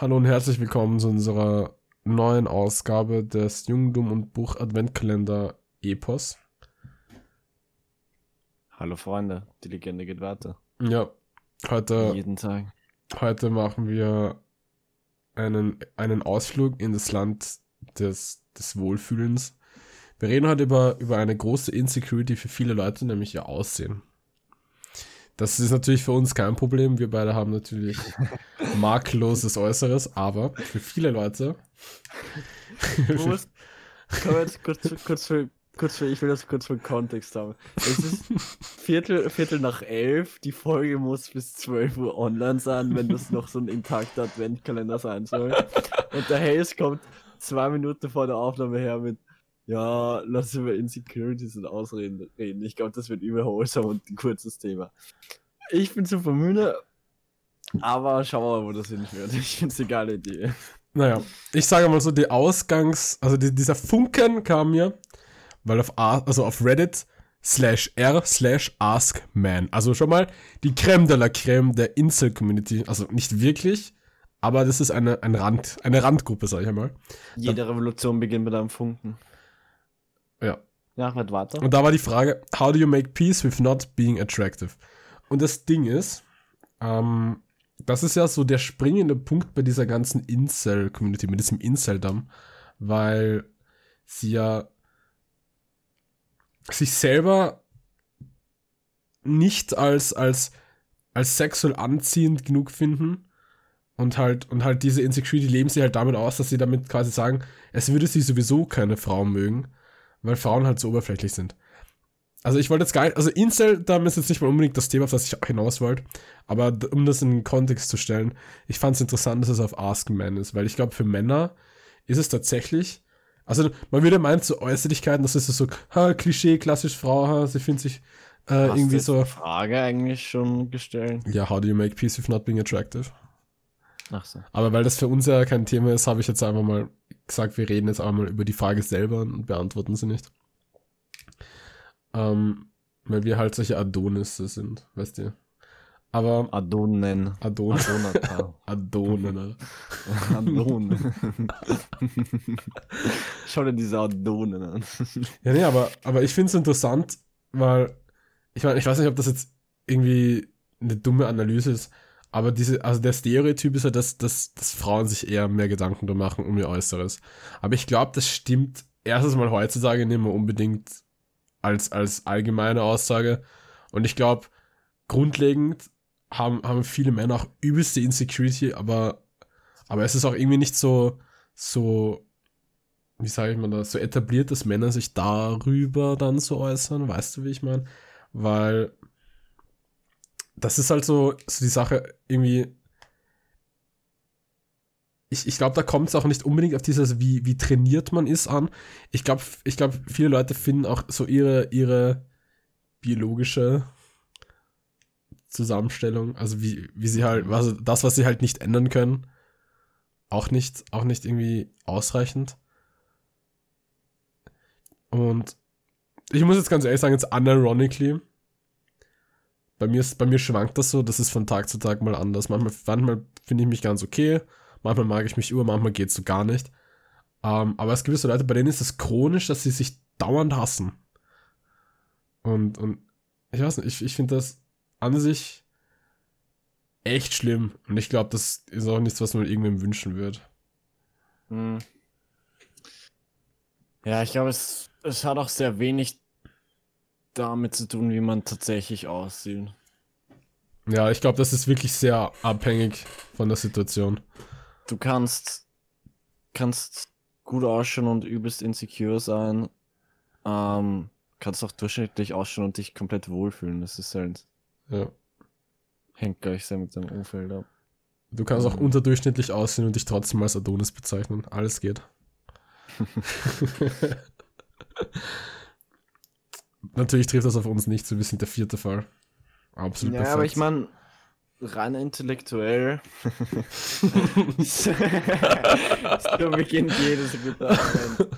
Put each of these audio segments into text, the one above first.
Hallo und herzlich willkommen zu unserer neuen Ausgabe des Jungdum und Buch Adventkalender Epos. Hallo Freunde, die Legende geht weiter. Ja, heute, Jeden Tag. heute machen wir einen, einen Ausflug in das Land des, des Wohlfühlens. Wir reden heute über, über eine große Insecurity für viele Leute, nämlich ihr Aussehen. Das ist natürlich für uns kein Problem. Wir beide haben natürlich makelloses Äußeres, aber für viele Leute. Komm jetzt kurz, kurz, für, kurz für, ich will das kurz für Kontext haben. Es ist Viertel, Viertel nach elf, die Folge muss bis 12 Uhr online sein, wenn das noch so ein intakter Adventkalender sein soll. Und der Hayes kommt zwei Minuten vor der Aufnahme her mit, ja, lass über Insecurities und Ausreden reden. Ich glaube, das wird überholsam und ein kurzes Thema. Ich bin super müde, aber schauen wir mal, wo das hinführt. Ich finde es eine geile Idee. Naja, ich sage mal so, die Ausgangs-, also die, dieser Funken kam mir, weil auf, A, also auf Reddit slash r slash askman, also schon mal die Creme de la Creme der Insel-Community, also nicht wirklich, aber das ist eine, ein Rand, eine Randgruppe, sag ich einmal. Jede Revolution beginnt mit einem Funken. Ja. Ja, red weiter. Und da war die Frage, how do you make peace with not being attractive? Und das Ding ist, ähm, das ist ja so der springende Punkt bei dieser ganzen Incel-Community, mit diesem Incel-Damm, weil sie ja sich selber nicht als, als, als sexuell anziehend genug finden und halt, und halt diese Insecurity leben sie halt damit aus, dass sie damit quasi sagen, es würde sie sowieso keine Frau mögen, weil Frauen halt so oberflächlich sind. Also ich wollte jetzt gar nicht, also Incel, da ist jetzt nicht mal unbedingt das Thema, auf das ich hinaus wollte, aber um das in den Kontext zu stellen, ich fand es interessant, dass es auf Ask Man ist, weil ich glaube, für Männer ist es tatsächlich, also man würde meinen, so Äußerlichkeiten, das ist so, ha, Klischee, klassisch Frau, ha, sie findet sich äh, irgendwie so, die Frage eigentlich schon gestellt. ja, how do you make peace with not being attractive? Ach so. Aber weil das für uns ja kein Thema ist, habe ich jetzt einfach mal gesagt, wir reden jetzt einmal über die Frage selber und beantworten sie nicht. Ähm, weil wir halt solche Adonisse sind, weißt du. Aber Adonen. Adon Adonata. Adonen, Alter. Adon. Schau dir diese Adonen an. Ja, nee, aber, aber ich finde es interessant, weil, ich meine, ich weiß nicht, ob das jetzt irgendwie eine dumme Analyse ist, aber diese, also der Stereotyp ist ja, dass, dass, dass Frauen sich eher mehr Gedanken da machen um ihr Äußeres. Aber ich glaube, das stimmt erstens mal heutzutage nicht mehr unbedingt als, als allgemeine Aussage. Und ich glaube, grundlegend haben, haben viele Männer auch übelste Insecurity, aber, aber es ist auch irgendwie nicht so, so, wie sage ich mal das, so etabliert, dass Männer sich darüber dann so äußern, weißt du, wie ich meine? Weil das ist halt so, so die Sache irgendwie. Ich, ich glaube, da kommt es auch nicht unbedingt auf dieses, wie, wie trainiert man ist an. Ich glaube, ich glaube, viele Leute finden auch so ihre, ihre biologische Zusammenstellung, also wie, wie sie halt, also das, was sie halt nicht ändern können, auch nicht, auch nicht irgendwie ausreichend. Und ich muss jetzt ganz ehrlich sagen, jetzt unironically, bei mir, ist, bei mir schwankt das so, das ist von Tag zu Tag mal anders. Manchmal, manchmal finde ich mich ganz okay, manchmal mag ich mich über, manchmal geht's so gar nicht. Ähm, aber es gibt so Leute, bei denen ist es chronisch, dass sie sich dauernd hassen. Und, und ich weiß nicht, ich, ich finde das an sich echt schlimm. Und ich glaube, das ist auch nichts, was man irgendwem wünschen wird. Hm. Ja, ich glaube, es, es hat auch sehr wenig damit zu tun, wie man tatsächlich aussieht. Ja, ich glaube, das ist wirklich sehr abhängig von der Situation. Du kannst, kannst gut ausschauen und übelst insecure sein. Ähm, kannst auch durchschnittlich ausschauen und dich komplett wohlfühlen. Das ist halt, Ja. hängt gleich sehr mit deinem Umfeld ab. Du kannst auch Mhm. unterdurchschnittlich aussehen und dich trotzdem als Adonis bezeichnen. Alles geht. Natürlich trifft das auf uns nicht, so wir sind der vierte Fall. Absolut Ja, aber ich meine, rein intellektuell. so beginnt jedes gute Argument.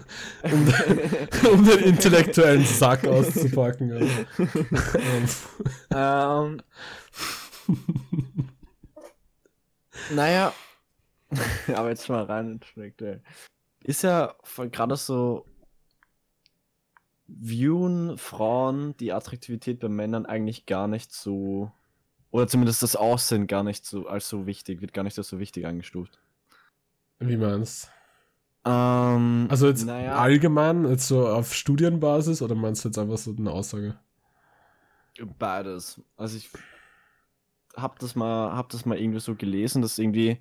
um, um den intellektuellen Sack auszupacken. Alter. ähm, naja, Aber jetzt mal rein intellektuell. Ist ja gerade so, viewen Frauen die Attraktivität bei Männern eigentlich gar nicht so, oder zumindest das Aussehen gar nicht so als so wichtig, wird gar nicht als so wichtig eingestuft. Wie meinst Ähm, Also jetzt naja, allgemein, jetzt so auf Studienbasis oder meinst du jetzt einfach so eine Aussage? beides. Also ich hab das mal, hab das mal irgendwie so gelesen, dass irgendwie,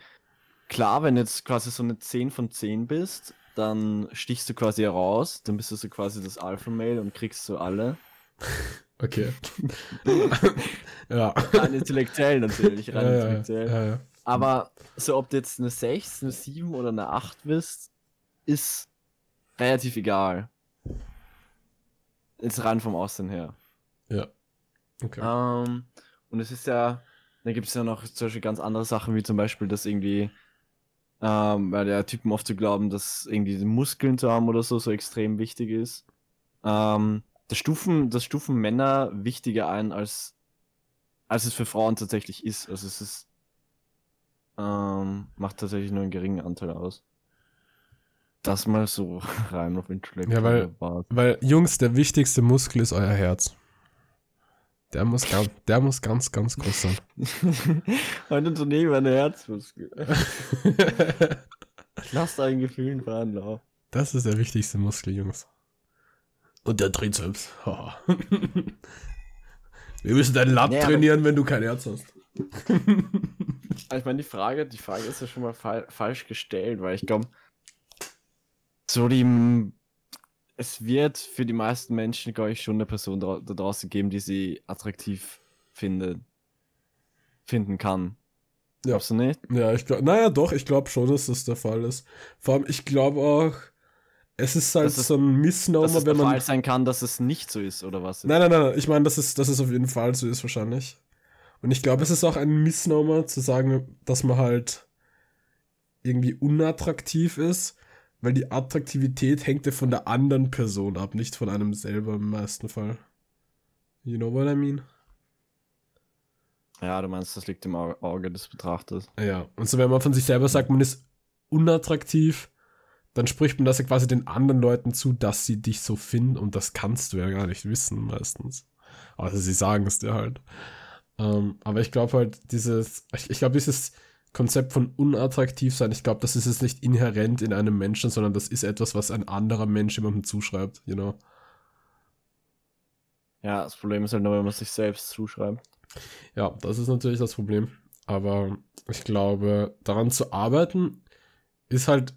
klar, wenn jetzt quasi so eine 10 von 10 bist, dann stichst du quasi heraus, dann bist du so quasi das Alpha-Mail und kriegst so alle. Okay. ja. Rein intellektuell natürlich, rein Ja, intellektuell. ja, ja. Aber so, ob du jetzt eine 6, eine 7 oder eine 8 bist, ist relativ egal. Jetzt rein vom Aussehen her. ja. Okay. Ähm, und es ist ja, da gibt es ja noch Beispiel ganz andere Sachen, wie zum Beispiel, dass irgendwie ähm, bei der Typen oft zu glauben, dass irgendwie die Muskeln zu haben oder so, so extrem wichtig ist. Ähm, das stufen, das stufen Männer wichtiger ein, als, als es für Frauen tatsächlich ist. Also es ist, ähm, macht tatsächlich nur einen geringen Anteil aus. Das mal so rein auf Intellekt. Ja, weil- Weil, Jungs, der wichtigste Muskel ist euer Herz. Der muss, ganz, der muss ganz, ganz groß sein. Ein Unternehmen, eine Herzmuskel. Lasst euren Gefühlen freien Lauf. Das ist der wichtigste Muskel, Jungs. Und der Trizeps. Wir müssen dein Latt Nee, aber- trainieren, wenn du kein Herz hast. Also ich meine, die Frage, die Frage ist ja schon mal fa falsch gestellt, weil ich glaube, so die. Es wird für die meisten Menschen, glaube ich, schon eine Person da, da draußen geben, die sie attraktiv findet, finden kann. Ja. Glaubst du nicht? Ja, ich glaube, naja, doch, ich glaube schon, dass das der Fall ist. Vor allem, ich glaube auch, es ist halt Dass es- so ein Dass Misnomer, es der wenn man. Fall sein kann, dass es nicht so ist, oder was? Nein, nein, nein, nein, ich meine, dass es, dass es auf jeden Fall so ist, wahrscheinlich. Und ich glaube, es ist auch ein Misnomer zu sagen, dass man halt irgendwie unattraktiv ist, weil die Attraktivität hängt ja von der anderen Person ab, nicht von einem selber im meisten Fall. You know what I mean? Ja, du meinst, das liegt im Au- Auge des Betrachters. Ja, und so wenn man von sich selber sagt, man ist unattraktiv, dann spricht man das ja quasi den anderen Leuten zu, dass sie dich so finden und das kannst du ja gar nicht wissen meistens. Also sie sagen es dir halt. Ähm, aber ich glaube halt, dieses, ich, ich glaube, dieses Konzept von unattraktiv sein, ich glaube, das ist jetzt nicht inhärent in einem Menschen, sondern das ist etwas, was ein anderer Mensch jemandem zuschreibt, you know. Ja, das Problem ist halt nur, wenn man sich selbst zuschreibt. Ja, das ist natürlich das Problem. Aber ich glaube, daran zu arbeiten ist halt.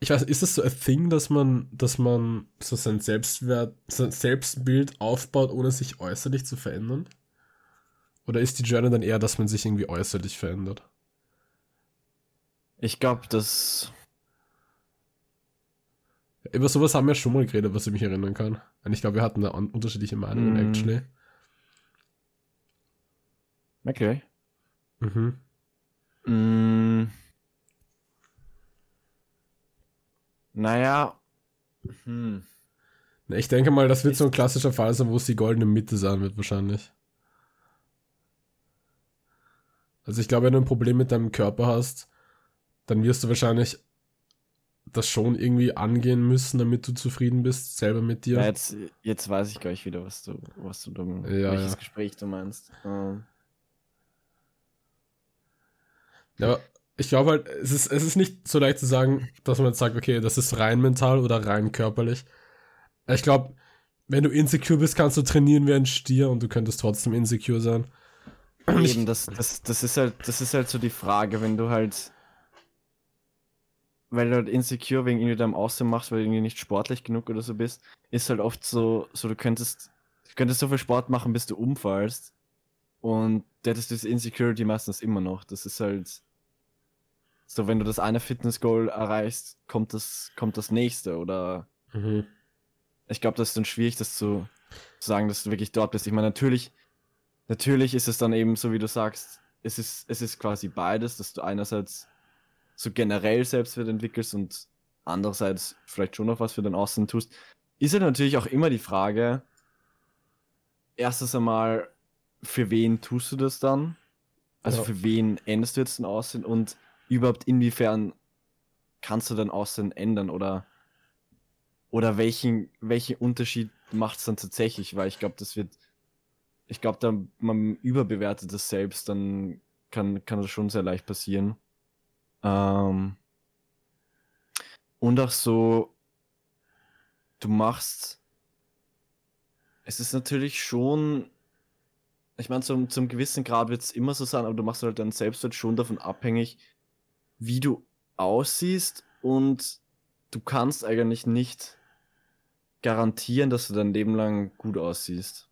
Ich weiß, ist es so ein Thing, dass man, dass man so sein Selbstwert, sein Selbstbild aufbaut, ohne sich äußerlich zu verändern? Oder ist die Journey dann eher, dass man sich irgendwie äußerlich verändert? Ich glaube, das. Über sowas haben wir schon mal geredet, was ich mich erinnern kann. Und ich glaube, wir hatten da un- unterschiedliche Meinungen, Mhm. actually. Okay. Mhm. Mm. Naja. Hm. Ich denke mal, das wird so ein klassischer Fall sein, wo es die goldene Mitte sein wird, wahrscheinlich. Also ich glaube, wenn du ein Problem mit deinem Körper hast, dann wirst du wahrscheinlich das schon irgendwie angehen müssen, damit du zufrieden bist, selber mit dir. Ja, jetzt, jetzt weiß ich gleich wieder, was du, was du da, Ja, welches ja. Gespräch du meinst. Ähm, Ja, ich glaube halt, es ist, es ist nicht so leicht zu sagen, dass man jetzt sagt, okay, das ist rein mental oder rein körperlich. Ich glaube, wenn du insecure bist, kannst du trainieren wie ein Stier und du könntest trotzdem insecure sein. Eben, das, das, das ist halt, das ist halt so die Frage, wenn du halt, weil du halt insecure wegen irgendwie deinem Aussehen machst, weil du irgendwie nicht sportlich genug oder so bist, ist halt oft so, so du könntest, du könntest so viel Sport machen, bis du umfallst und da hättest du diese Insecurity meistens immer noch. Das ist halt so, wenn du das eine Fitness-Goal erreichst, kommt das, kommt das nächste oder Mhm. ich glaube, das ist dann schwierig, das zu, zu sagen, dass du wirklich dort bist. Ich meine, natürlich, natürlich ist es dann eben so, wie du sagst, es ist, es ist quasi beides, dass du einerseits so generell Selbstwert entwickelst und andererseits vielleicht schon noch was für dein Aussehen tust. Ist ja natürlich auch immer die Frage, erstens einmal, für wen tust du das dann? Also Ja. für wen änderst du jetzt dein Aussehen und überhaupt inwiefern kannst du dein Aussehen ändern oder, oder welchen, welchen Unterschied macht es dann tatsächlich? Weil ich glaube, das wird, ich glaube, da man überbewertet das selbst, dann kann, kann das schon sehr leicht passieren. Ähm, und auch so, du machst, es ist natürlich schon, ich meine, zum, zum gewissen Grad wird es immer so sein, aber du machst halt dann selbst halt schon davon abhängig, wie du aussiehst und du kannst eigentlich nicht garantieren, dass du dein Leben lang gut aussiehst.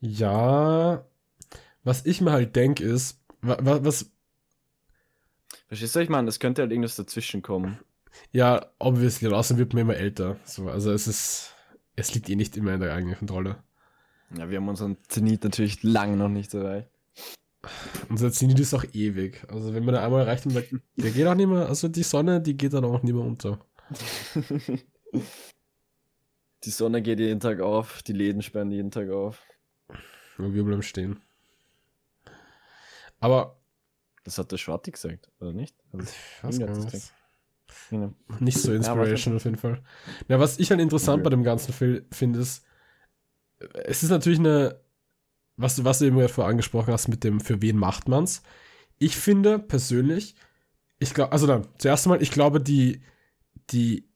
Ja, was ich mir halt denke ist, was, was. Verstehst du, ich meine, es könnte halt irgendwas dazwischen kommen. Ja, obviously, und außerdem wird man immer älter. So, also es ist, es liegt eh nicht immer in der eigenen Kontrolle. Ja, wir haben unseren Zenit natürlich lange noch nicht erreicht. Unser Zenit ist auch ewig. Also wenn man da einmal erreicht, der geht auch nicht mehr, also die Sonne, die geht dann auch nicht mehr unter. die Sonne geht jeden Tag auf, die Läden sperren jeden Tag auf. Und wir bleiben stehen. Aber. Das hat der Schwarti gesagt, oder nicht? Also, ich weiß nicht. Nicht so Inspiration ja, auf jeden Fall. Ja, was ich halt interessant okay. bei dem ganzen Film finde, ist, es ist natürlich eine, was du, was du eben gerade vorher angesprochen hast mit dem, für wen macht man's. Ich finde persönlich, ich glaube, also dann, zuerst einmal, ich glaube, die, die,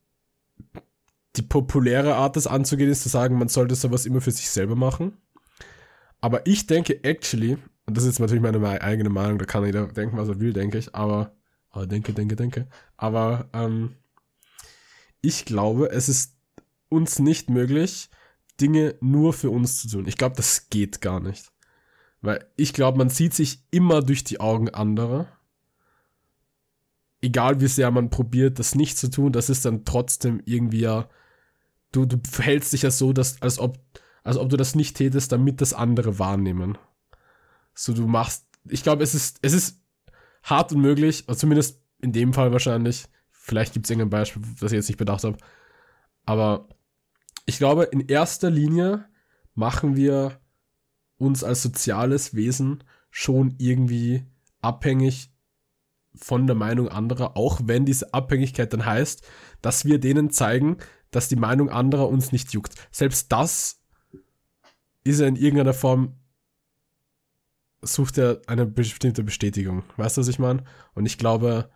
die populäre Art, das anzugehen, ist zu sagen, man sollte sowas immer für sich selber machen. Aber ich denke actually, und das ist jetzt natürlich meine eigene Meinung, da kann jeder denken, was er will, denke ich, aber, aber denke, denke, denke. Aber ähm, ich glaube, es ist uns nicht möglich, Dinge nur für uns zu tun. Ich glaube, das geht gar nicht. Weil ich glaube, man sieht sich immer durch die Augen anderer. Egal wie sehr man probiert, das nicht zu tun, das ist dann trotzdem irgendwie ja. Du, du verhältst dich ja so, dass, als ob als ob du das nicht tätest, damit das andere wahrnehmen. So, du machst, ich glaube, es ist, es ist hart unmöglich, oder zumindest in dem Fall wahrscheinlich. Vielleicht gibt es irgendein Beispiel, das ich jetzt nicht bedacht habe. Aber ich glaube, in erster Linie machen wir uns als soziales Wesen schon irgendwie abhängig von der Meinung anderer, auch wenn diese Abhängigkeit dann heißt, dass wir denen zeigen, dass die Meinung anderer uns nicht juckt. Selbst das ist er in irgendeiner Form, sucht er eine bestimmte Bestätigung. Weißt du, was ich meine? Und ich glaube,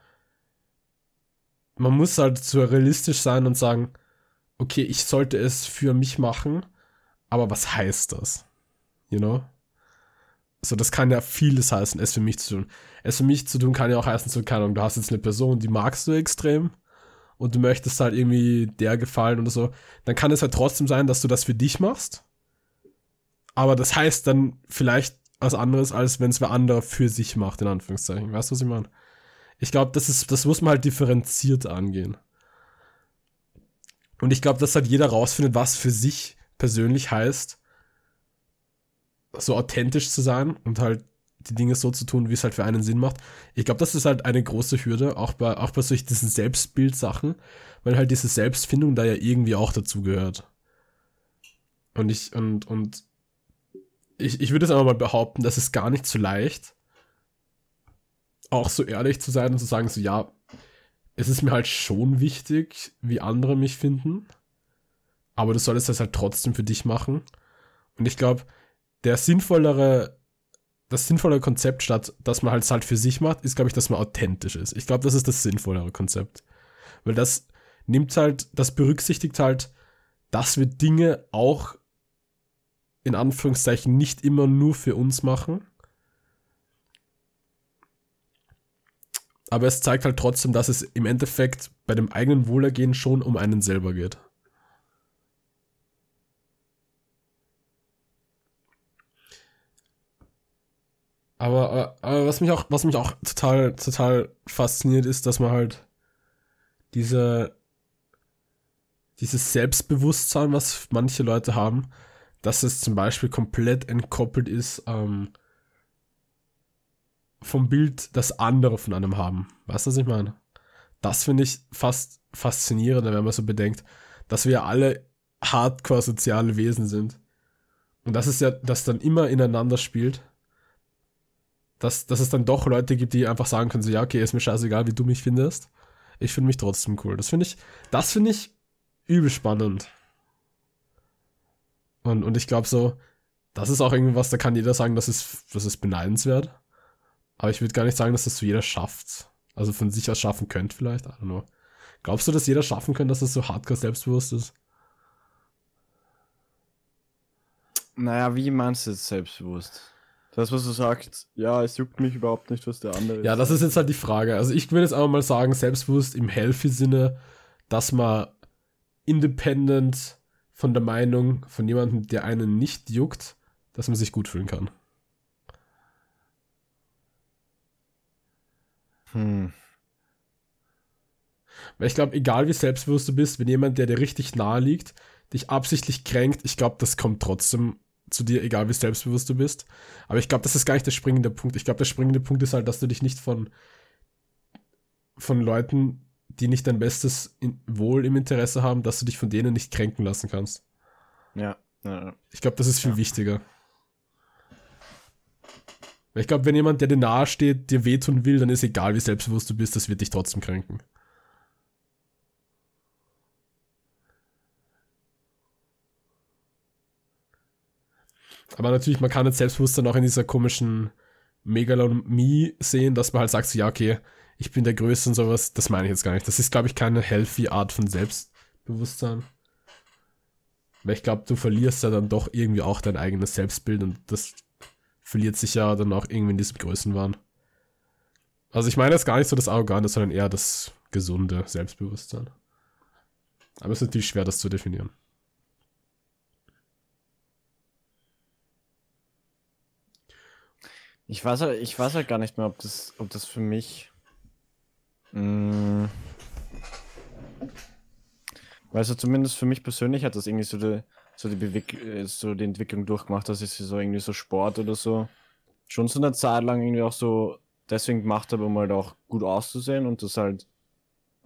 man muss halt so realistisch sein und sagen, okay, ich sollte es für mich machen, aber was heißt das? You know? So, das kann ja vieles heißen, es für mich zu tun. Es für mich zu tun kann ja auch heißen, so, keine Ahnung, du hast jetzt eine Person, die magst du extrem und du möchtest halt irgendwie der gefallen oder so. Dann kann es halt trotzdem sein, dass du das für dich machst aber das heißt dann vielleicht was anderes, als wenn es wer andere für sich macht, in Anführungszeichen. Weißt du, was ich meine? Ich glaube, das ist, das muss man halt differenziert angehen. Und ich glaube, dass halt jeder rausfindet, was für sich persönlich heißt, so authentisch zu sein und halt die Dinge so zu tun, wie es halt für einen Sinn macht. Ich glaube, das ist halt eine große Hürde, auch bei, auch bei solchen diesen Selbstbildsachen, weil halt diese Selbstfindung da ja irgendwie auch dazu gehört. Und ich, und, und ich, ich würde es aber mal behaupten, das ist gar nicht so leicht, auch so ehrlich zu sein und zu sagen, so ja, es ist mir halt schon wichtig, wie andere mich finden, aber du solltest das halt trotzdem für dich machen. Und ich glaube, der sinnvollere, das sinnvollere Konzept statt, dass man halt halt für sich macht, ist, glaube ich, dass man authentisch ist. Ich glaube, das ist das sinnvollere Konzept. Weil das nimmt halt, das berücksichtigt halt, dass wir Dinge auch in Anführungszeichen nicht immer nur für uns machen. Aber es zeigt halt trotzdem, dass es im Endeffekt bei dem eigenen Wohlergehen schon um einen selber geht. Aber, aber, was mich auch, was mich auch total, total fasziniert, ist, dass man halt diese, dieses Selbstbewusstsein, was manche Leute haben, dass es zum Beispiel komplett entkoppelt ist ähm, vom Bild, das andere von einem haben. Weißt du, was ich meine? Das finde ich fast faszinierend, wenn man so bedenkt, dass wir alle hardcore soziale Wesen sind. Und das ist ja, das dann immer ineinander spielt. Dass, dass es dann doch Leute gibt, die einfach sagen können, so, ja, okay, ist mir scheißegal, wie du mich findest. Ich finde mich trotzdem cool. Das finde ich, das finde ich übel spannend. Und, und ich glaube so, das ist auch irgendwas, da kann jeder sagen, das ist, das ist beneidenswert. Aber ich würde gar nicht sagen, dass das so jeder schafft. Also von sich aus schaffen könnte vielleicht, I don't know. Glaubst du, dass jeder schaffen könnte, dass das so hardcore selbstbewusst ist? Naja, wie meinst du jetzt selbstbewusst? Das, was du sagst, ja, es juckt mich überhaupt nicht, was der andere Ja, das ist jetzt halt die Frage. Also ich würde jetzt einfach mal sagen, selbstbewusst im Healthy-Sinne, dass man independent von der Meinung von jemandem, der einen nicht juckt, dass man sich gut fühlen kann. Hm. Weil ich glaube, egal wie selbstbewusst du bist, wenn jemand, der dir richtig nahe liegt, dich absichtlich kränkt, ich glaube, das kommt trotzdem zu dir, egal wie selbstbewusst du bist. Aber ich glaube, das ist gar nicht der springende Punkt. Ich glaube, der springende Punkt ist halt, dass du dich nicht von, von Leuten, die nicht dein bestes Wohl im Interesse haben, dass du dich von denen nicht kränken lassen kannst. Ja. ja. Ich glaube, das ist viel ja. wichtiger. Ich glaube, wenn jemand, der dir nahe steht, dir wehtun will, dann ist egal, wie selbstbewusst du bist, das wird dich trotzdem kränken. Aber natürlich, man kann jetzt Selbstbewusstsein auch in dieser komischen Megalomie sehen, dass man halt sagt, so, ja, okay, ich bin der Größte und sowas. Das meine ich jetzt gar nicht. Das ist, glaube ich, keine healthy Art von Selbstbewusstsein. Weil ich glaube, du verlierst ja dann doch irgendwie auch dein eigenes Selbstbild und das verliert sich ja dann auch irgendwie in diesem Größenwahn. Also ich meine jetzt gar nicht so das Arrogante, sondern eher das gesunde Selbstbewusstsein. Aber es ist natürlich schwer, das zu definieren. Ich weiß halt, ich weiß halt gar nicht mehr, ob das, ob das für mich. Mh, mm, weil so zumindest für mich persönlich hat das irgendwie so die, so die, Bewick äh, so die Entwicklung durchgemacht, dass ich so irgendwie so Sport oder so schon so eine Zeit lang irgendwie auch so deswegen gemacht habe, um halt auch gut auszusehen und das halt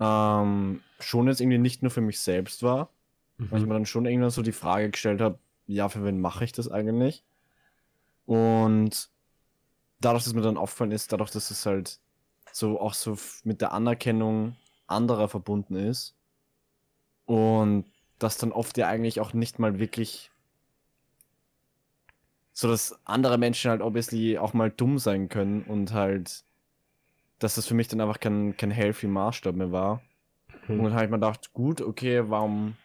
ähm, schon jetzt irgendwie nicht nur für mich selbst war, mhm. weil ich mir dann schon irgendwann so die Frage gestellt habe, ja, für wen mache ich das eigentlich? Und dadurch, dass mir dann aufgefallen ist, dadurch, dass es halt so auch so mit der Anerkennung anderer verbunden ist und das dann oft ja eigentlich auch nicht mal wirklich so, dass andere Menschen halt obviously auch mal dumm sein können und halt, dass das für mich dann einfach kein, kein healthy Maßstab mehr war. Mhm. Und dann habe ich mir gedacht, gut, okay, warum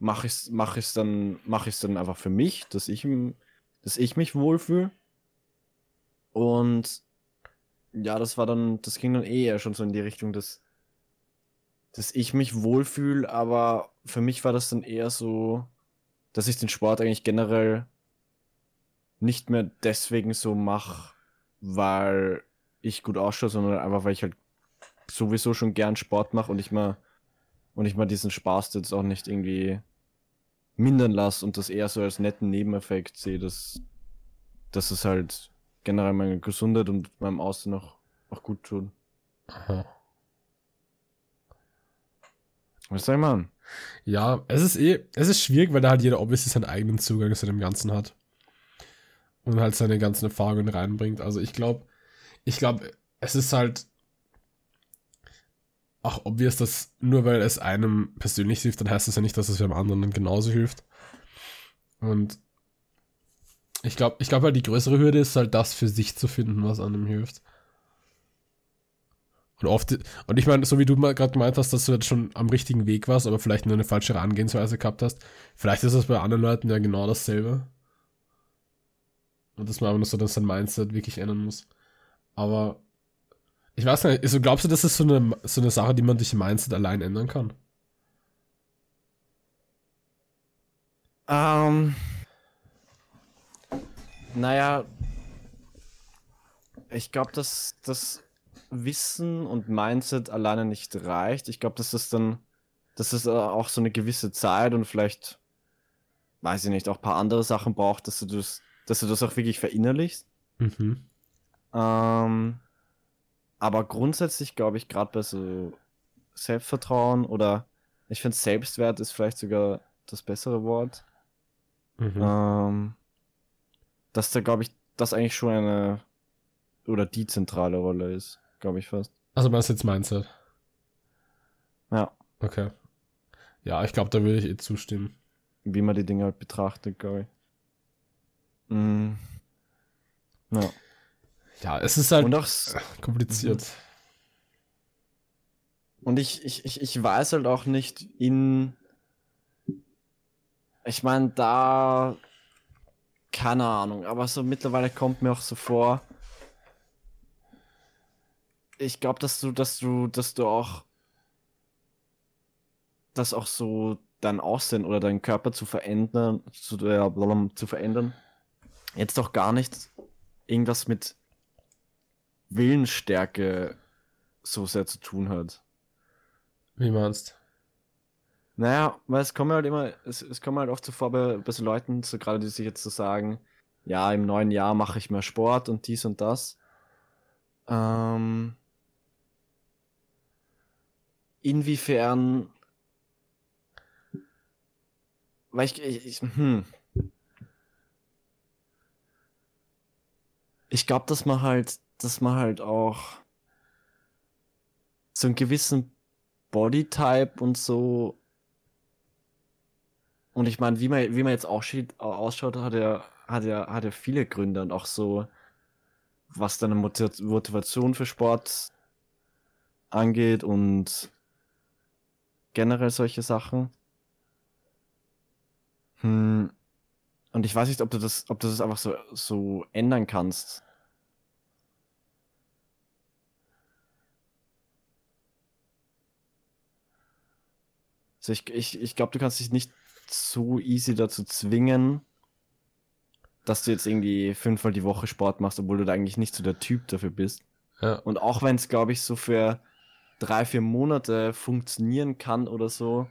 mache ich es mach ich's dann, mach ich's dann einfach für mich, dass ich, dass ich mich wohlfühle und ja, das war dann, das ging dann eher schon so in die Richtung, dass, dass ich mich wohlfühle, aber für mich war das dann eher so, dass ich den Sport eigentlich generell nicht mehr deswegen so mache, weil ich gut ausschaue, sondern einfach, weil ich halt sowieso schon gern Sport mache und ich mal und ich mal diesen Spaß jetzt auch nicht irgendwie mindern lasse und das eher so als netten Nebeneffekt sehe, dass, dass es halt generell meine Gesundheit und meinem Aussehen auch, auch gut tun. Aha. Was soll ich machen? Ja, es ist eh, es ist schwierig, weil da halt jeder obviously seinen eigenen Zugang zu dem Ganzen hat. Und halt seine ganzen Erfahrungen reinbringt. Also ich glaube, ich glaube, es ist halt auch obvious, dass nur weil es einem persönlich hilft, dann heißt das ja nicht, dass es dem anderen genauso hilft. Und ich glaube, ich glaube halt, die größere Hürde ist halt das für sich zu finden, was einem hilft. Und oft, und ich meine, so wie du mal gerade gemeint hast, dass du jetzt schon am richtigen Weg warst, aber vielleicht nur eine falsche Herangehensweise gehabt hast. Vielleicht ist das bei anderen Leuten ja genau dasselbe. Und dass man aber nur so das sein Mindset wirklich ändern muss. Aber ich weiß nicht, also glaubst du, das ist so eine, so eine Sache, die man durch Mindset allein ändern kann? Ähm. Um naja, ich glaube, dass das Wissen und Mindset alleine nicht reicht. Ich glaube, dass das dann, dass es auch so eine gewisse Zeit und vielleicht, weiß ich nicht, auch ein paar andere Sachen braucht, dass du das, dass du das auch wirklich verinnerlichst. Mhm. Ähm, aber grundsätzlich glaube ich, gerade bei so Selbstvertrauen oder ich finde Selbstwert ist vielleicht sogar das bessere Wort. Mhm. Ähm, dass da, glaube ich, das eigentlich schon eine oder die zentrale Rolle ist, glaube ich fast. Also was jetzt Mindset? Ja. Okay. Ja, ich glaube, da würde ich eh zustimmen. Wie man die Dinge halt betrachtet, glaube ich. Mm. Ja. Ja, es ist halt Und auch, kompliziert. Mhm. Und ich, ich, ich, ich weiß halt auch nicht in. Ich meine, da. Keine Ahnung, aber so mittlerweile kommt mir auch so vor. Ich glaube, dass du, dass du, dass du auch. Das auch so dein Aussehen oder deinen Körper zu verändern, zu, äh, zu verändern. Jetzt doch gar nicht irgendwas mit Willensstärke so sehr zu tun hat. Wie meinst Naja, weil es kommen halt immer, es, es kommen halt oft so vor bei, bei so Leuten, so gerade die sich jetzt so sagen, ja, im neuen Jahr mache ich mehr Sport und dies und das. Ähm, inwiefern, weil ich, ich, ich hm. Ich glaube, dass man halt, dass man halt auch so einen gewissen Bodytype und so. Und ich meine, wie man, wie man jetzt aussieht, ausschaut, hat er, hat er, hat er viele Gründe und auch so, was deine Motivation für Sport angeht und generell solche Sachen. Hm. Und ich weiß nicht, ob du das, ob du das einfach so, so ändern kannst. Also ich, ich, ich glaube, du kannst dich nicht so easy dazu zwingen, dass du jetzt irgendwie fünfmal die Woche Sport machst, obwohl du da eigentlich nicht so der Typ dafür bist. Ja. Und auch wenn es, glaube ich, so für drei, vier Monate funktionieren kann oder so,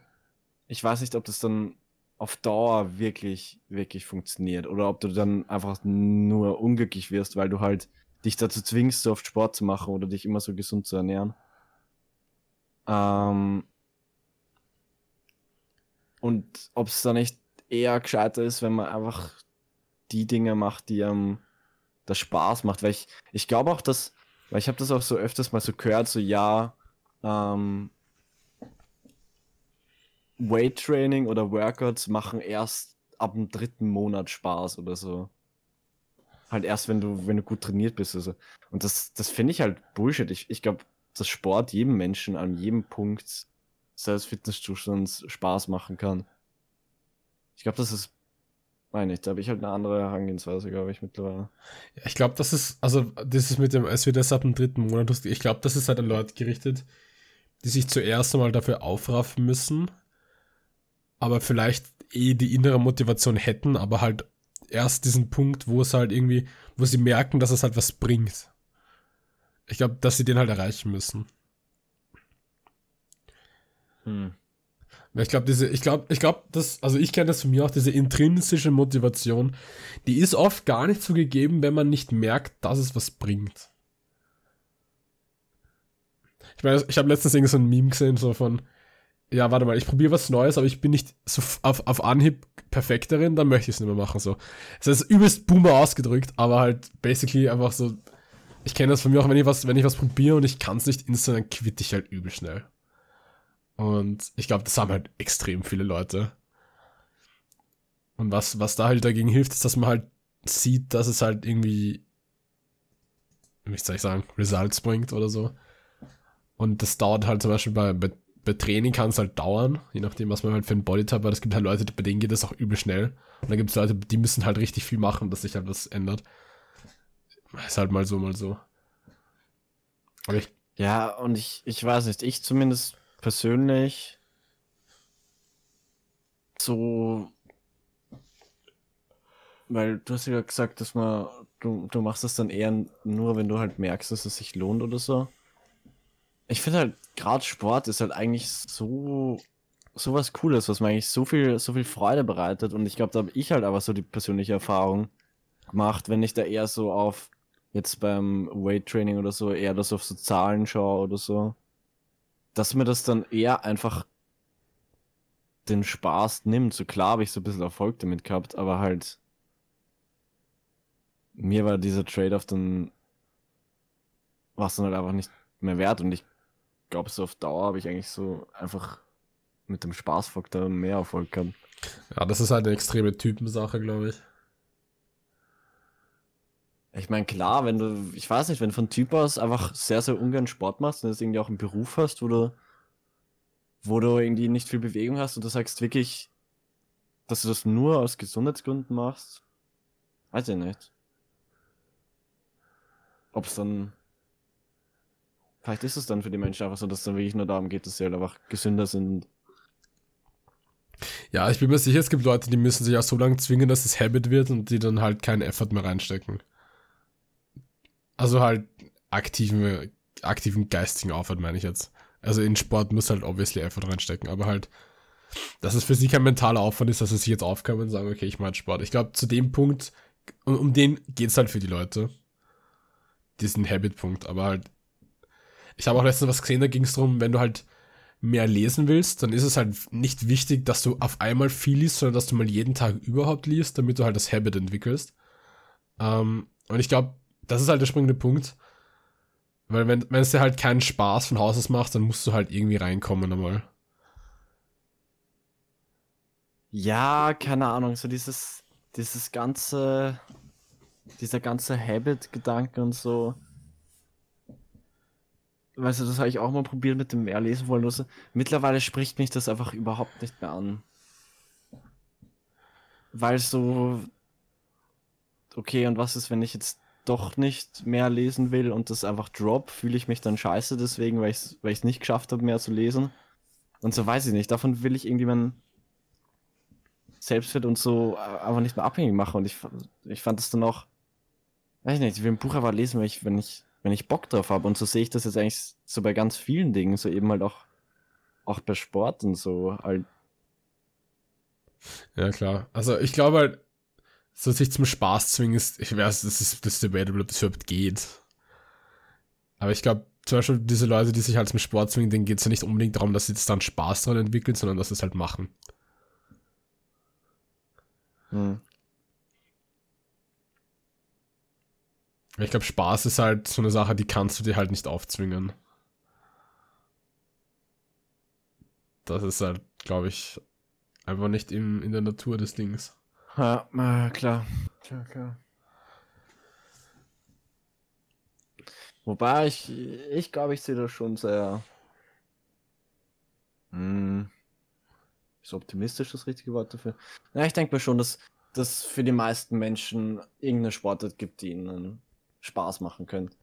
ich weiß nicht, ob das dann auf Dauer wirklich, wirklich funktioniert. Oder ob du dann einfach nur unglücklich wirst, weil du halt dich dazu zwingst, so oft Sport zu machen oder dich immer so gesund zu ernähren. Ähm, und ob es dann nicht eher gescheiter ist, wenn man einfach die Dinge macht, die einem das Spaß macht. Weil ich, ich glaube auch, dass, weil ich habe das auch so öfters mal so gehört, so ja, ähm, Weight Training oder Workouts machen erst ab dem dritten Monat Spaß oder so. Halt erst, wenn du, wenn du gut trainiert bist. Also. Und das, das finde ich halt Bullshit. Ich, ich glaube, dass Sport jedem Menschen an jedem Punkt seines Fitnesszustands Spaß machen kann. Ich glaube, das ist, meine ich, da habe ich halt eine andere Herangehensweise, glaube ich, mittlerweile. Ja, ich glaube, das ist, also das ist mit dem, es wird erst ab dem dritten Monat, ich glaube, das ist halt an Leute gerichtet, die sich zuerst einmal dafür aufraffen müssen, aber vielleicht eh die innere Motivation hätten, aber halt erst diesen Punkt, wo es halt irgendwie, wo sie merken, dass es halt was bringt. Ich glaube, dass sie den halt erreichen müssen. Hm. Ich glaube, diese, ich glaube, ich glaube, das, also ich kenne das von mir auch, diese intrinsische Motivation, die ist oft gar nicht so gegeben, wenn man nicht merkt, dass es was bringt. Ich meine, ich habe letztens irgendwie so ein Meme gesehen, so von, ja, warte mal, ich probiere was Neues, aber ich bin nicht so auf, auf Anhieb perfekt darin, dann möchte ich es nicht mehr machen, so. Das ist übelst boomer ausgedrückt, aber halt basically einfach so, ich kenne das von mir auch, wenn ich was, wenn ich was probiere und ich kann es nicht instant, dann quitte ich halt übel schnell. Und ich glaube, das haben halt extrem viele Leute. Und was, was da halt dagegen hilft, ist, dass man halt sieht, dass es halt irgendwie, wie soll ich sagen, Results bringt oder so. Und das dauert halt zum Beispiel bei, bei, bei Training kann es halt dauern, je nachdem, was man halt für ein Bodytype hat. Es gibt halt Leute, bei denen geht das auch übel schnell. Und dann gibt es Leute, die müssen halt richtig viel machen, dass sich halt was ändert. Ist halt mal so, mal so. Aber ich. Ja, und ich, ich weiß nicht, ich zumindest persönlich so, weil du hast ja gesagt, dass man, du, du machst das dann eher nur, wenn du halt merkst, dass es sich lohnt oder so. Ich finde halt, gerade Sport ist halt eigentlich so, so was Cooles, was mir eigentlich so viel, so viel Freude bereitet und ich glaube, da habe ich halt aber so die persönliche Erfahrung gemacht, wenn ich da eher so auf, jetzt beim Weight Training oder so, eher das auf so Zahlen schaue oder so dass mir das dann eher einfach den Spaß nimmt. So klar habe ich so ein bisschen Erfolg damit gehabt, aber halt mir war dieser Trade-off dann war es dann halt einfach nicht mehr wert. Und ich glaube, so auf Dauer habe ich eigentlich so einfach mit dem Spaßfaktor mehr Erfolg gehabt. Ja, das ist halt eine extreme Typensache, glaube ich. Ich meine, klar, wenn du, ich weiß nicht, wenn du von Typ aus einfach sehr, sehr ungern Sport machst und das irgendwie auch einen Beruf hast, wo du, wo du irgendwie nicht viel Bewegung hast und du sagst wirklich, dass du das nur aus Gesundheitsgründen machst, weiß ich nicht. Ob es dann, vielleicht ist es dann für die Menschen einfach so, dass es dann wirklich nur darum geht, dass sie halt einfach gesünder sind. Ja, ich bin mir sicher, es gibt Leute, die müssen sich ja so lange zwingen, dass es Habit wird und die dann halt keinen Effort mehr reinstecken. Also halt aktiven, aktiven geistigen Aufwand meine ich jetzt. Also in Sport muss halt obviously Effort reinstecken, aber halt, dass es für sie kein mentaler Aufwand ist, dass sie sich jetzt aufkommen und sagen, okay, ich mache Sport. Ich glaube, zu dem Punkt, um, um den geht's halt für die Leute. Diesen Habit-Punkt, aber halt, ich habe auch letztens was gesehen, da ging es darum, wenn du halt mehr lesen willst, dann ist es halt nicht wichtig, dass du auf einmal viel liest, sondern dass du mal jeden Tag überhaupt liest, damit du halt das Habit entwickelst. Ähm, und ich glaube, das ist halt der springende Punkt. Weil wenn, wenn es dir halt keinen Spaß von Haus aus macht, dann musst du halt irgendwie reinkommen einmal. Ja, keine Ahnung, so dieses, dieses ganze, dieser ganze Habit-Gedanke und so. Weißt du, das habe ich auch mal probiert mit dem mehr wollen. Also, mittlerweile spricht mich das einfach überhaupt nicht mehr an. Weil so, okay, und was ist, wenn ich jetzt doch nicht mehr lesen will und das einfach drop, fühle ich mich dann scheiße deswegen, weil ich es weil nicht geschafft habe, mehr zu lesen. Und so weiß ich nicht. Davon will ich irgendwie mein Selbstwert und so äh, einfach nicht mehr abhängig machen. Und ich, ich fand das dann auch, weiß ich nicht, ich will ein Buch aber lesen, wenn ich, wenn ich, wenn ich Bock drauf habe. Und so sehe ich das jetzt eigentlich so bei ganz vielen Dingen, so eben halt auch, auch bei Sport und so halt. Ja, klar. Also ich glaube halt, so sich zum Spaß zwingen ist, ich weiß, das ist das debatable, ob das überhaupt geht. Aber ich glaube, zum Beispiel diese Leute, die sich halt zum Sport zwingen, denen geht es ja nicht unbedingt darum, dass sie das dann Spaß dran entwickeln, sondern dass sie es halt machen. Hm. Ich glaube, Spaß ist halt so eine Sache, die kannst du dir halt nicht aufzwingen. Das ist halt, glaube ich, einfach nicht im, in der Natur des Dings. Ja, äh, klar. Klar, klar. Wobei ich, ich glaube, ich sehe das schon sehr. Hm, ist optimistisch das richtige Wort dafür? Ja, ich denke mir schon, dass das für die meisten Menschen irgendeine Sportart gibt, die ihnen Spaß machen könnte.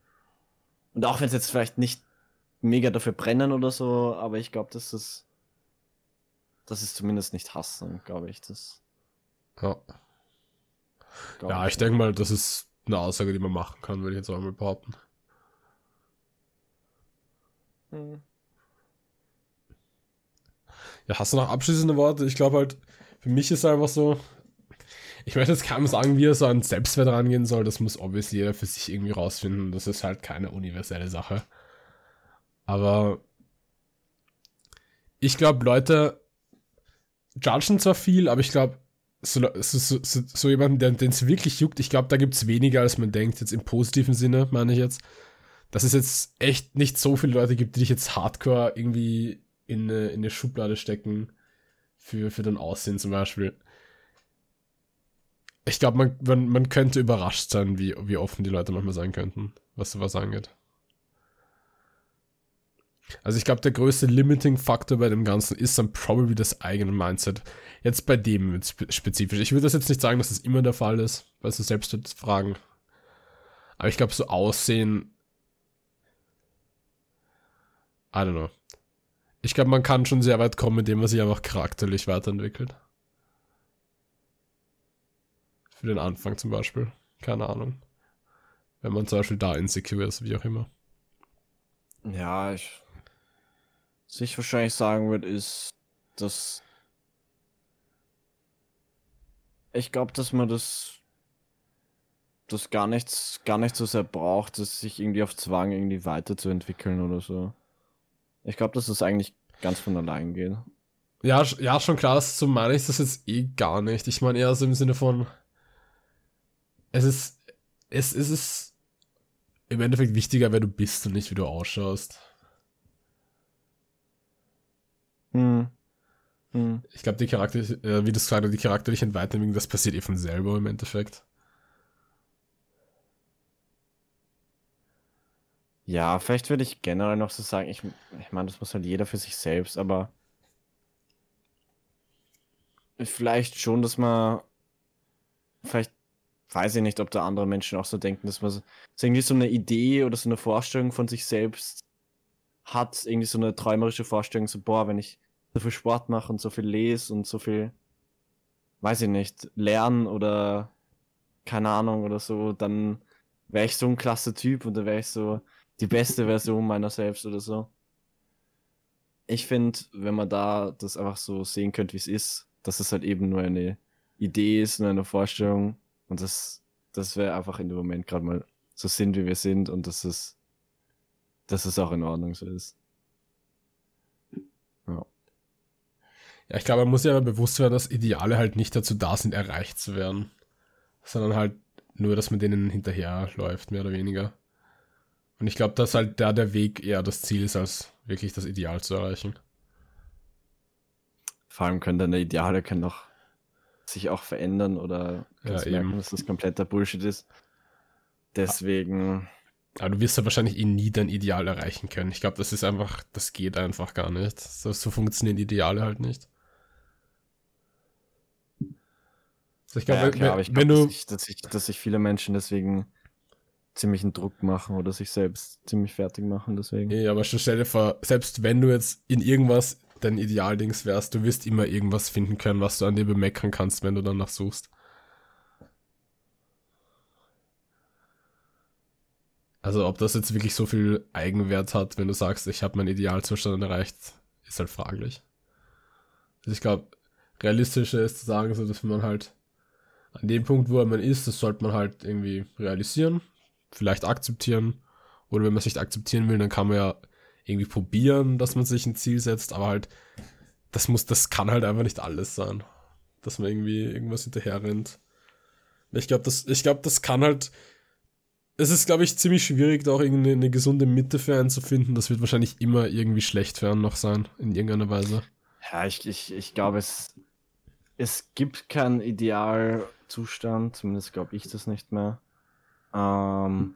Und auch wenn es jetzt vielleicht nicht mega dafür brennen oder so, aber ich glaube, dass es, das ist zumindest nicht hassen, glaube ich. Das ja. ja, ich denke mal, das ist eine Aussage, die man machen kann, würde ich jetzt auch mal behaupten. Hm. Ja, hast du noch abschließende Worte? Ich glaube halt, für mich ist es einfach so, ich möchte jetzt kaum sagen, wie er so an Selbstwert rangehen soll. Das muss obviously jeder für sich irgendwie rausfinden. Das ist halt keine universelle Sache. Aber ich glaube, Leute judgen zwar viel, aber ich glaube, so, so, so, so jemanden, den es wirklich juckt, ich glaube, da gibt es weniger, als man denkt, jetzt im positiven Sinne, meine ich jetzt. Dass es jetzt echt nicht so viele Leute gibt, die dich jetzt hardcore irgendwie in eine, in eine Schublade stecken für, für dein Aussehen zum Beispiel. Ich glaube, man, man, man könnte überrascht sein, wie, wie offen die Leute manchmal sein könnten, was sowas angeht. Also ich glaube, der größte Limiting-Faktor bei dem Ganzen ist dann probably das eigene Mindset. Jetzt bei dem spezifisch. Ich würde das jetzt nicht sagen, dass das immer der Fall ist, weil sie selbst fragen. Aber ich glaube, so Aussehen. I don't know. Ich glaube, man kann schon sehr weit kommen, indem man sich einfach charakterlich weiterentwickelt. Für den Anfang zum Beispiel. Keine Ahnung. Wenn man zum Beispiel da insecure ist, wie auch immer. Ja, ich was ich wahrscheinlich sagen würde, ist, dass ich glaube, dass man das das gar nichts, gar nicht so sehr braucht, dass sich irgendwie auf Zwang irgendwie weiterzuentwickeln oder so. Ich glaube, dass das eigentlich ganz von allein geht. Ja, ja, schon klar, so meine ich das jetzt eh gar nicht. Ich meine eher so im Sinne von, es ist, es, es ist im Endeffekt wichtiger, wer du bist und nicht wie du ausschaust. Hm. Hm. Ich glaube, die Charakter, äh, wie du es hast, die charakterlichen Weiterentwicklung, das passiert eh von selber im Endeffekt. Ja, vielleicht würde ich generell noch so sagen, ich, ich meine, das muss halt jeder für sich selbst, aber vielleicht schon, dass man, vielleicht weiß ich nicht, ob da andere Menschen auch so denken, dass man so irgendwie so eine Idee oder so eine Vorstellung von sich selbst hat, irgendwie so eine träumerische Vorstellung, so, boah, wenn ich so viel Sport mache und so viel lese und so viel, weiß ich nicht, lernen oder keine Ahnung oder so, dann wäre ich so ein klasse Typ und dann wäre ich so, die beste Version meiner selbst oder so. Ich finde, wenn man da das einfach so sehen könnte, wie es ist, dass es halt eben nur eine Idee ist, nur eine Vorstellung und das, das wäre einfach in dem Moment gerade mal so sind, wie wir sind und dass es, dass es auch in Ordnung so ist. Ja. Ja, ich glaube, man muss ja aber bewusst werden, dass Ideale halt nicht dazu da sind, erreicht zu werden, sondern halt nur, dass man denen hinterherläuft, mehr oder weniger. Und ich glaube, dass halt da der Weg eher das Ziel ist, als wirklich das Ideal zu erreichen. Vor allem können deine Ideale können auch sich auch verändern oder kannst Ja, merken, dass das kompletter Bullshit ist. Deswegen, Aber du wirst ja wahrscheinlich eh nie dein Ideal erreichen können. Ich glaube, das ist einfach, das geht einfach gar nicht. So, so funktionieren Ideale halt nicht. Also ich glaube, ja, wenn, klar, ich wenn glaube, du, dass, sich- dass, dass sich viele Menschen deswegen ziemlichen Druck machen oder sich selbst ziemlich fertig machen, deswegen. Ja, aber stell dir vor, selbst wenn du jetzt in irgendwas dein Idealdings wärst, du wirst immer irgendwas finden können, was du an dir bemeckern kannst, wenn du danach suchst. Also ob das jetzt wirklich so viel Eigenwert hat, wenn du sagst, ich habe meinen Idealzustand erreicht, ist halt fraglich. Also ich glaube, realistischer ist zu sagen, so dass man halt an dem Punkt, wo man ist, das sollte man halt irgendwie realisieren, vielleicht akzeptieren. Oder wenn man es nicht akzeptieren will, dann kann man ja irgendwie probieren, dass man sich ein Ziel setzt, aber halt, das muss, das kann halt einfach nicht alles sein. Dass man irgendwie irgendwas hinterher rennt. Ich glaube, das, ich glaube, das kann halt, es ist, glaube ich, ziemlich schwierig, da auch irgendwie eine gesunde Mitte für einen zu finden. Das wird wahrscheinlich immer irgendwie schlecht für einen noch sein, in irgendeiner Weise. Ja, ich, ich, ich glaube, es, es gibt keinen Idealzustand, zumindest glaube ich das nicht mehr. Ähm,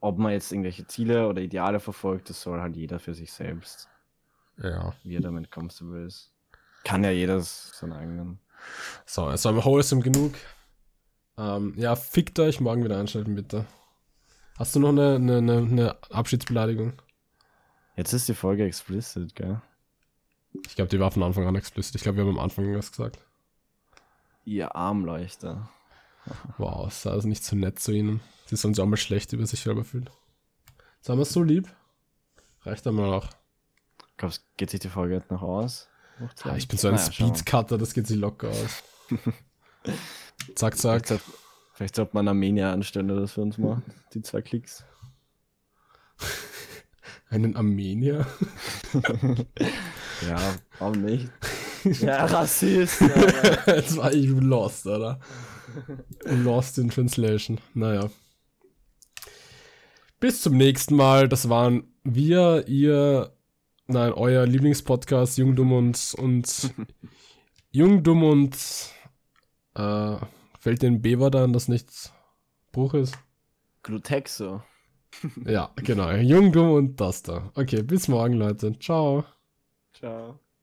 ob man jetzt irgendwelche Ziele oder Ideale verfolgt, das soll halt jeder für sich selbst, Ja. wie er damit comfortable ist. Kann ja jeder seinen eigenen. So, jetzt haben wir wholesome genug. Ähm, ja, fickt euch, morgen wieder einschalten, bitte. Hast du noch eine, eine, eine, Abschiedsbeleidigung? Jetzt ist die Folge explicit, gell? Ich glaube, die war von Anfang an explizit. Ich glaube, wir haben am Anfang was gesagt. Ihr Armleuchter. Wow, es ist nicht so nett zu ihnen. Sie sollen sich auch mal schlecht über sich selber fühlen. Haben wir es so lieb. Reicht einmal auch. Glaubst geht sich die Folge jetzt noch aus? Ah, zwei? ich bin so ein Naja. Speedcutter, das geht sich locker aus. zack, zack. Vielleicht, sollte- man Armenier anstellen oder das für uns machen. Die zwei Klicks. Einen Armenier. Ja, warum nicht? ja, Rassist. Jetzt war ich lost, oder? Lost in Translation. Naja. Bis zum nächsten Mal. Das waren wir, ihr, nein, euer Lieblingspodcast, Jung, Dumm und, und Jung, Dumm und äh, fällt den B-Wort an, das nichts Bruch ist? Glutexo. Ja, genau. Jung, Dumm und das da. Okay, bis morgen, Leute. Ciao. Ciao.